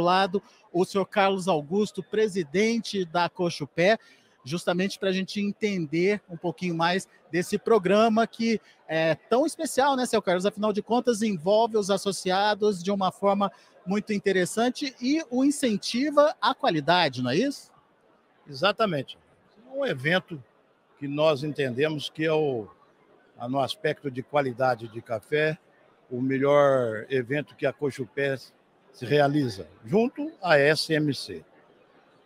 lado o senhor Carlos Augusto, presidente da Cochupé, justamente para a gente entender um pouquinho mais desse programa que é tão especial, né, seu Carlos? Afinal de contas, envolve os associados de uma forma muito interessante e o incentiva a qualidade, não é isso? Exatamente. Um evento que nós entendemos que é o, no aspecto de qualidade de café, o melhor evento que a Cochupé se realiza, junto à SMC.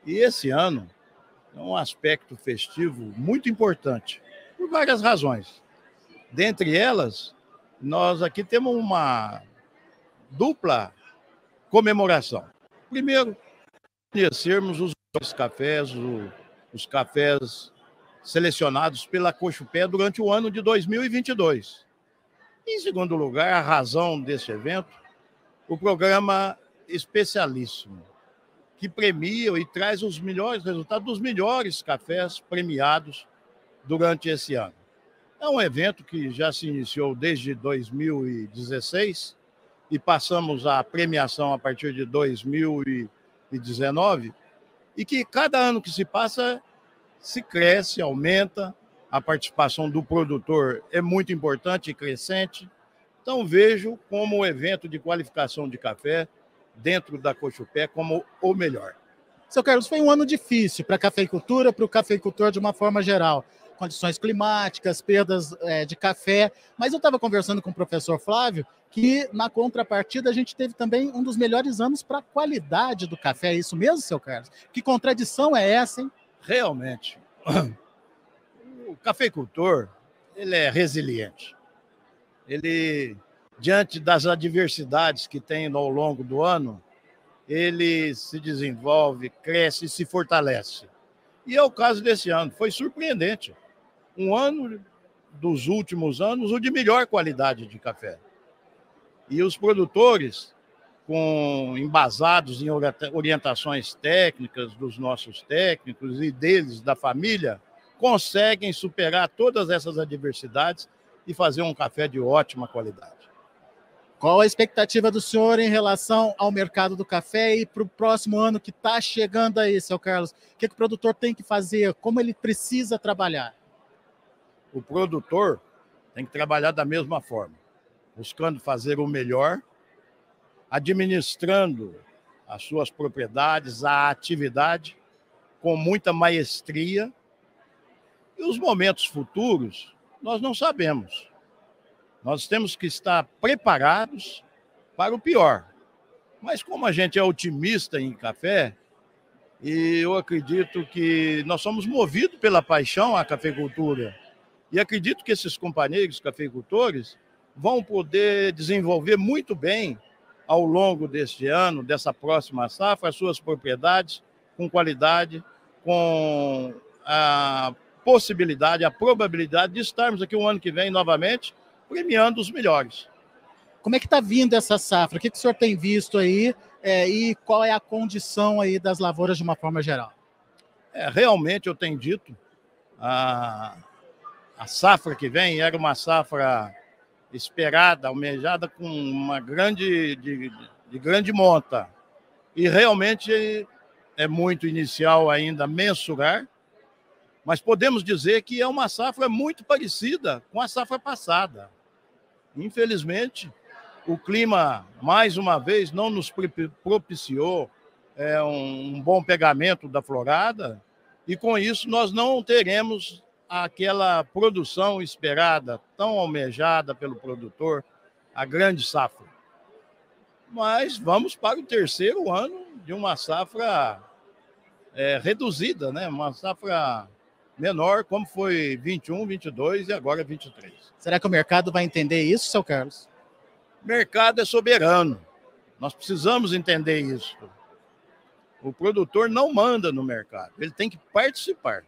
E esse ano é um aspecto festivo muito importante, por várias razões. Dentre elas, nós aqui temos uma dupla comemoração. Primeiro, conhecermos os cafés, os cafés selecionados pela Cochupé durante o ano de 2022. Em segundo lugar, a razão desse evento, o programa especialíssimo, que premia e traz os melhores resultados dos melhores cafés premiados durante esse ano. É um evento que já se iniciou desde 2016 e passamos a premiação a partir de 2019 e que cada ano que se passa se cresce, aumenta, a participação do produtor é muito importante e crescente. Então vejo como o evento de qualificação de café dentro da Cochupé como o melhor. Seu Carlos, foi um ano difícil para a cafeicultura, para o cafeicultor de uma forma geral condições climáticas, perdas é, de café. Mas eu estava conversando com o professor Flávio que, na contrapartida, a gente teve também um dos melhores anos para a qualidade do café. É isso mesmo, seu Carlos? Que contradição é essa, hein? Realmente. O cafeicultor, ele é resiliente. Ele, diante das adversidades que tem ao longo do ano, ele se desenvolve, cresce e se fortalece. E é o caso desse ano. Foi surpreendente um ano dos últimos anos o de melhor qualidade de café. E os produtores, com embasados em orientações técnicas dos nossos técnicos e deles, da família, conseguem superar todas essas adversidades e fazer um café de ótima qualidade. Qual a expectativa do senhor em relação ao mercado do café e para o próximo ano que está chegando aí, seu Carlos? O que, que o produtor tem que fazer? Como ele precisa trabalhar? o produtor tem que trabalhar da mesma forma, buscando fazer o melhor, administrando as suas propriedades, a atividade, com muita maestria. E os momentos futuros, nós não sabemos. Nós temos que estar preparados para o pior. Mas como a gente é otimista em café, e eu acredito que nós somos movidos pela paixão à cafeicultura, e acredito que esses companheiros cafeicultores vão poder desenvolver muito bem ao longo deste ano, dessa próxima safra, as suas propriedades com qualidade, com a possibilidade, a probabilidade de estarmos aqui um ano que vem novamente premiando os melhores. Como é que está vindo essa safra? O que, que o senhor tem visto aí é, e qual é a condição aí das lavouras de uma forma geral? É, realmente eu tenho dito, a, a safra que vem era uma safra esperada, almejada com uma grande, de, de grande monta. E realmente é muito inicial ainda mensurar, mas podemos dizer que é uma safra muito parecida com a safra passada. Infelizmente, o clima, mais uma vez, não nos propiciou é, um bom pegamento da florada, e com isso nós não teremos aquela produção esperada, tão almejada pelo produtor, a grande safra. Mas vamos para o terceiro ano de uma safra é, reduzida, né? uma safra menor, como foi 21, 22 e agora 23. Será que o mercado vai entender isso, seu Carlos? Mercado é soberano. Nós precisamos entender isso. O produtor não manda no mercado, ele tem que participar.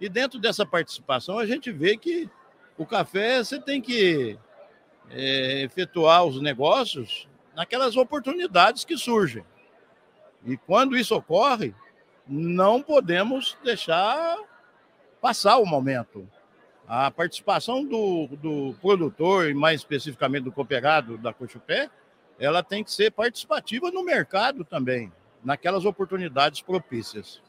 E dentro dessa participação, a gente vê que o café você tem que é, efetuar os negócios naquelas oportunidades que surgem. E quando isso ocorre, não podemos deixar passar o momento. A participação do, do produtor, e mais especificamente do cooperado da Cochupé, ela tem que ser participativa no mercado também, naquelas oportunidades propícias.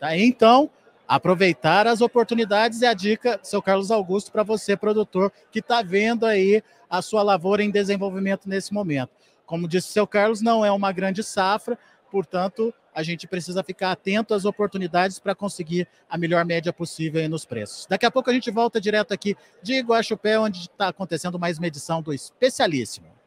Tá, então, aproveitar as oportunidades é a dica, seu Carlos Augusto, para você, produtor, que está vendo aí a sua lavoura em desenvolvimento nesse momento. Como disse o seu Carlos, não é uma grande safra, portanto, a gente precisa ficar atento às oportunidades para conseguir a melhor média possível nos preços. Daqui a pouco a gente volta direto aqui de Guaxupé, onde está acontecendo mais uma edição do Especialíssimo.